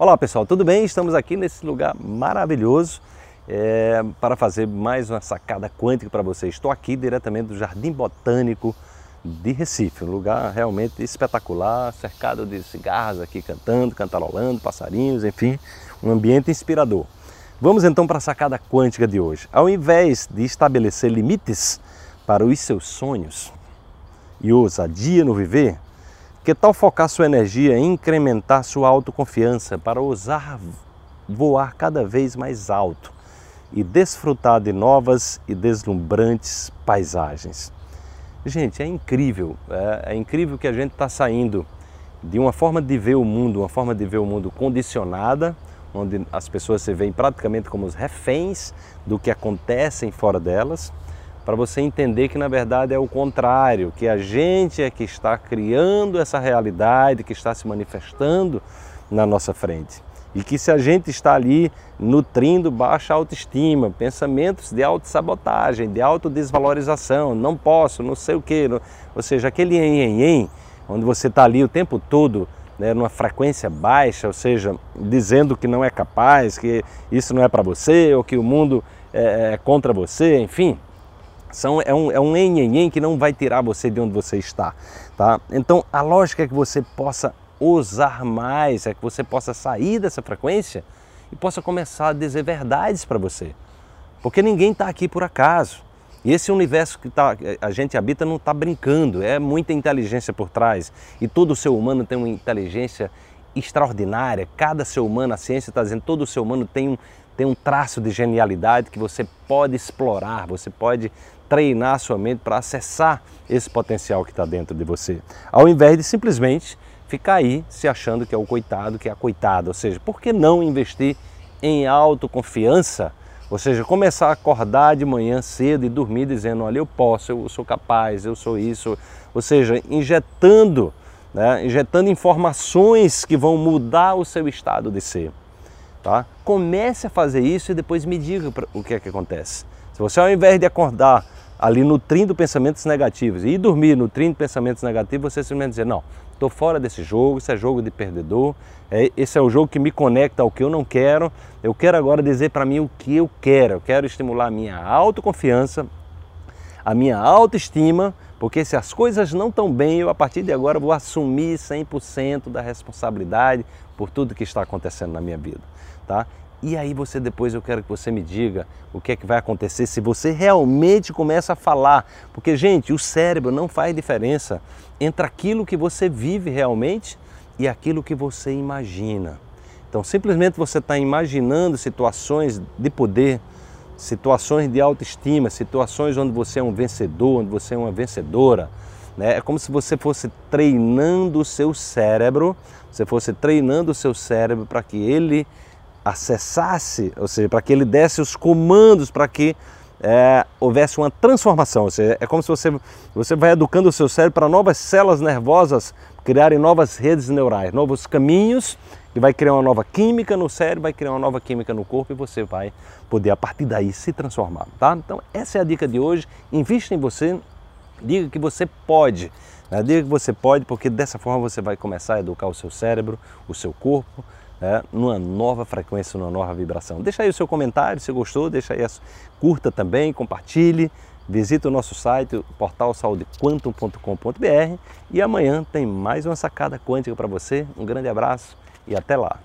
Olá pessoal, tudo bem? Estamos aqui nesse lugar maravilhoso é, para fazer mais uma sacada quântica para vocês. Estou aqui diretamente do Jardim Botânico de Recife, um lugar realmente espetacular, cercado de cigarros aqui cantando, cantarolando, passarinhos, enfim, um ambiente inspirador. Vamos então para a sacada quântica de hoje. Ao invés de estabelecer limites para os seus sonhos e ousadia no viver, que tal focar sua energia em incrementar sua autoconfiança para ousar voar cada vez mais alto e desfrutar de novas e deslumbrantes paisagens? Gente, é incrível, é, é incrível que a gente está saindo de uma forma de ver o mundo, uma forma de ver o mundo condicionada, onde as pessoas se veem praticamente como os reféns do que acontece fora delas, para você entender que na verdade é o contrário, que a gente é que está criando essa realidade que está se manifestando na nossa frente. E que se a gente está ali nutrindo baixa autoestima, pensamentos de autossabotagem, de autodesvalorização, não posso, não sei o quê, ou seja, aquele em, em, em, onde você está ali o tempo todo né, numa frequência baixa, ou seja, dizendo que não é capaz, que isso não é para você, ou que o mundo é, é contra você, enfim, são, é um, é um enhenhen que não vai tirar você de onde você está. Tá? Então a lógica é que você possa ousar mais, é que você possa sair dessa frequência e possa começar a dizer verdades para você. Porque ninguém está aqui por acaso. E esse universo que tá, a gente habita não está brincando, é muita inteligência por trás. E todo ser humano tem uma inteligência extraordinária. Cada ser humano, a ciência está dizendo, todo ser humano tem um, tem um traço de genialidade que você pode explorar, você pode treinar a sua mente para acessar esse potencial que está dentro de você, ao invés de simplesmente ficar aí se achando que é o coitado, que é a coitada. Ou seja, por que não investir em autoconfiança? Ou seja, começar a acordar de manhã cedo e dormir dizendo: olha, eu posso, eu sou capaz, eu sou isso. Ou seja, injetando, né, injetando informações que vão mudar o seu estado de ser. Tá? Comece a fazer isso e depois me diga o que é que acontece. Se você ao invés de acordar ali nutrindo pensamentos negativos e dormir nutrindo pensamentos negativos, você simplesmente dizer, não, estou fora desse jogo, isso é jogo de perdedor, é, esse é o jogo que me conecta ao que eu não quero, eu quero agora dizer para mim o que eu quero, eu quero estimular a minha autoconfiança, a minha autoestima, porque se as coisas não estão bem, eu a partir de agora vou assumir 100% da responsabilidade por tudo que está acontecendo na minha vida, tá? E aí você depois eu quero que você me diga o que é que vai acontecer se você realmente começa a falar, porque gente, o cérebro não faz diferença entre aquilo que você vive realmente e aquilo que você imagina. Então, simplesmente você está imaginando situações de poder, situações de autoestima, situações onde você é um vencedor, onde você é uma vencedora. Né? É como se você fosse treinando o seu cérebro, você fosse treinando o seu cérebro para que ele acessasse, ou seja, para que ele desse os comandos para que é, houvesse uma transformação. Ou seja, é como se você, você vai educando o seu cérebro para novas células nervosas criarem novas redes neurais, novos caminhos, e vai criar uma nova química no cérebro, vai criar uma nova química no corpo e você vai poder a partir daí se transformar, tá? Então essa é a dica de hoje. Invista em você, diga que você pode, né? diga que você pode, porque dessa forma você vai começar a educar o seu cérebro, o seu corpo, né, numa nova frequência, numa nova vibração. Deixa aí o seu comentário, se gostou, deixa aí, curta também, compartilhe, visite o nosso site, portalsaudequantum.com.br e amanhã tem mais uma sacada quântica para você. Um grande abraço e até lá.